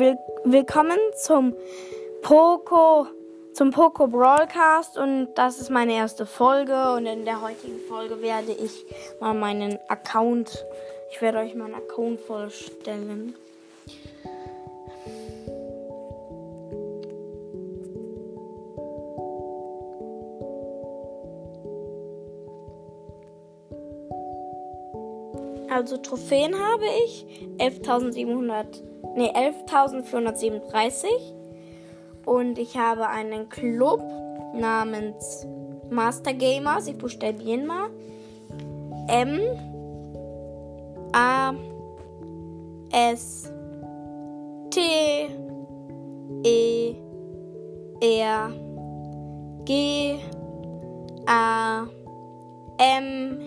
will willkommen zum Poco zum Poco Broadcast. Und das ist meine erste Folge. Und in der heutigen Folge werde ich mal meinen Account ich werde euch meinen Account vorstellen. Also Trophäen habe ich. 11.700, nee 11.437 und ich habe einen Club namens Master Gamers. Ich buchstabieren mal M A S T E R G A M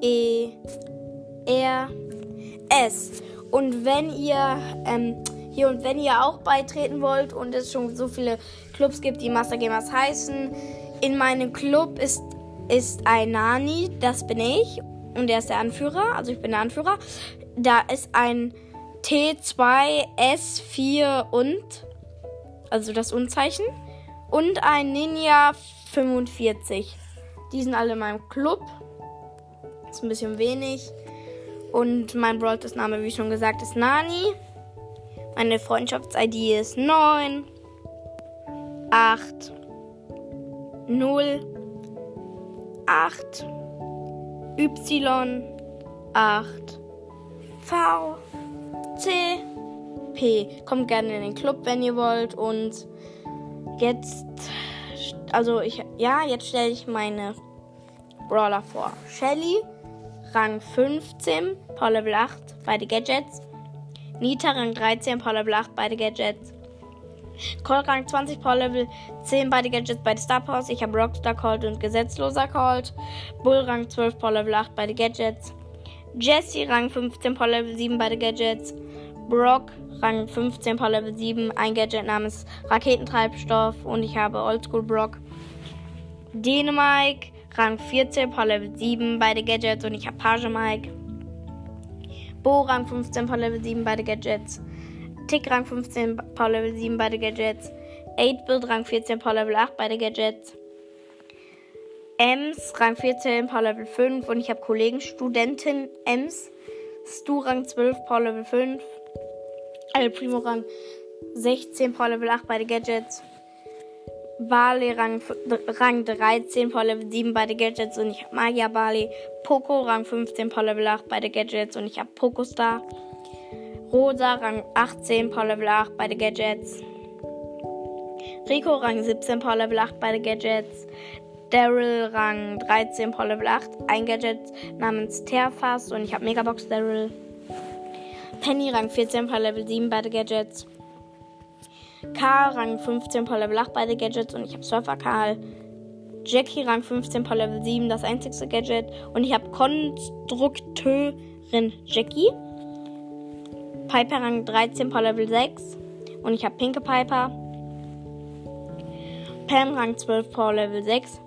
E R S. Und wenn ihr ähm, hier und wenn ihr auch beitreten wollt und es schon so viele Clubs gibt, die Master Gamers heißen, in meinem Club ist, ist ein Nani, das bin ich. Und der ist der Anführer, also ich bin der Anführer. Da ist ein T2, S4 und, also das Unzeichen. Und ein Ninja 45. Die sind alle in meinem Club. Ist ein bisschen wenig. Und mein Broadcast-Name, wie schon gesagt, ist Nani. Meine Freundschafts-ID ist 9 8 0 8 Y 8 V C P. Kommt gerne in den Club, wenn ihr wollt. Und jetzt, also ich, ja, jetzt stelle ich meine Brawler vor. Shelly Rang 15, Power Level 8, beide Gadgets. Nita Rang 13, Power Level 8, beide Gadgets. Colt Rang 20, Power Level 10, beide Gadgets, beide Star Powers. Ich habe Rockstar Colt und Gesetzloser Colt. Bull Rang 12, Power Level 8, beide Gadgets. Jesse Rang 15, Power Level 7, beide Gadgets. Brock Rang 15, Power Level 7, ein Gadget namens Raketentreibstoff und ich habe Oldschool Brock. Dänemark Rang 14, Power Level 7, beide Gadgets und ich habe Page Mike. Bo Rang 15, Power Level 7, beide Gadgets. Tick Rang 15, Power Level 7, beide Gadgets. 8-Bit Rang 14, Power Level 8, beide Gadgets. Ems Rang 14, Power Level 5 und ich habe Kollegen, Studentin Ems. Stu Rang 12, Power Level 5. El Primo Rang 16, Power Level 8, beide Gadgets. Barley Rang, Rang 13, Power Level 7, beide Gadgets und ich habe Magia Barley. Poco Rang 15, Power Level 8, beide Gadgets und ich habe Poco Star. Rosa Rang 18, Power Level 8, beide Gadgets. Rico Rang 17, Power Level 8, beide Gadgets. Daryl Rang 13, Power Level 8, ein Gadget namens Terfast und ich habe Megabox Daryl. Penny Rang 14, Power Level 7, beide Gadgets. Karl Rang 15 Power Level 8 beide Gadgets und ich habe Surfer Karl. Jackie Rang 15 Power Level 7 das einzigste Gadget und ich habe Konstrukteurin Jackie. Piper Rang 13 Power Level 6 und ich habe Pinke Piper. Pam Rang 12 Power Level 6.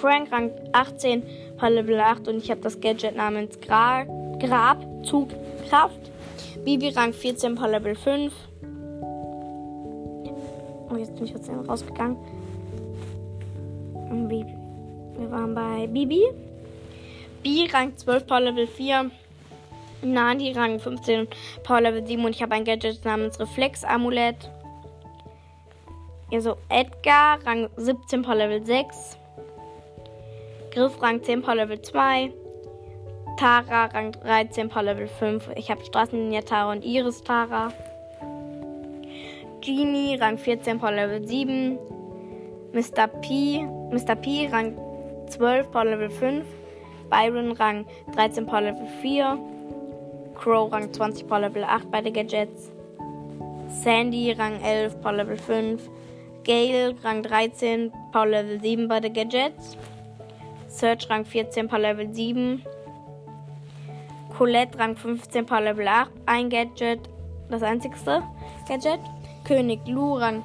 Frank Rang 18 Power Level 8 und ich habe das Gadget namens Gra Grabzugkraft. Bibi Rang 14 Power Level 5. Bin ich dem rausgegangen. Wir waren bei Bibi. B Rang 12, Power Level 4. Nani Rang 15, Power Level 7 und ich habe ein Gadget namens Reflex Amulett. Also Edgar Rang 17, Power Level 6. Griff Rang 10, Power Level 2. Tara Rang 13, Power Level 5. Ich habe Straßenlinie Tara und Iris Tara. Genie, Rang 14, Power Level 7. Mr. P, Mr. P, Rang 12, Power Level 5. Byron, Rang 13, Power Level 4. Crow, Rang 20, Power Level 8, beide Gadgets. Sandy, Rang 11, Power Level 5. Gale, Rang 13, Power Level 7, beide Gadgets. Search, Rang 14, Power Level 7. Colette, Rang 15, Power Level 8, ein Gadget, das einzigste Gadget. König Lu Rang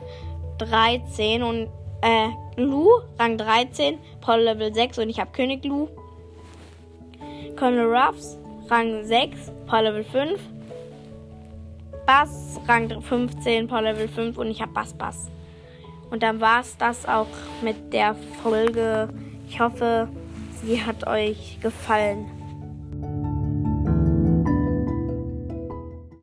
13 und äh, Lu Rang 13, Power Level 6 und ich habe König Lu. Colonel Ruffs Rang 6, Power Level 5. Bass, Rang 15, Power Level 5 und ich habe Bass Bass. Und dann war es das auch mit der Folge. Ich hoffe, sie hat euch gefallen.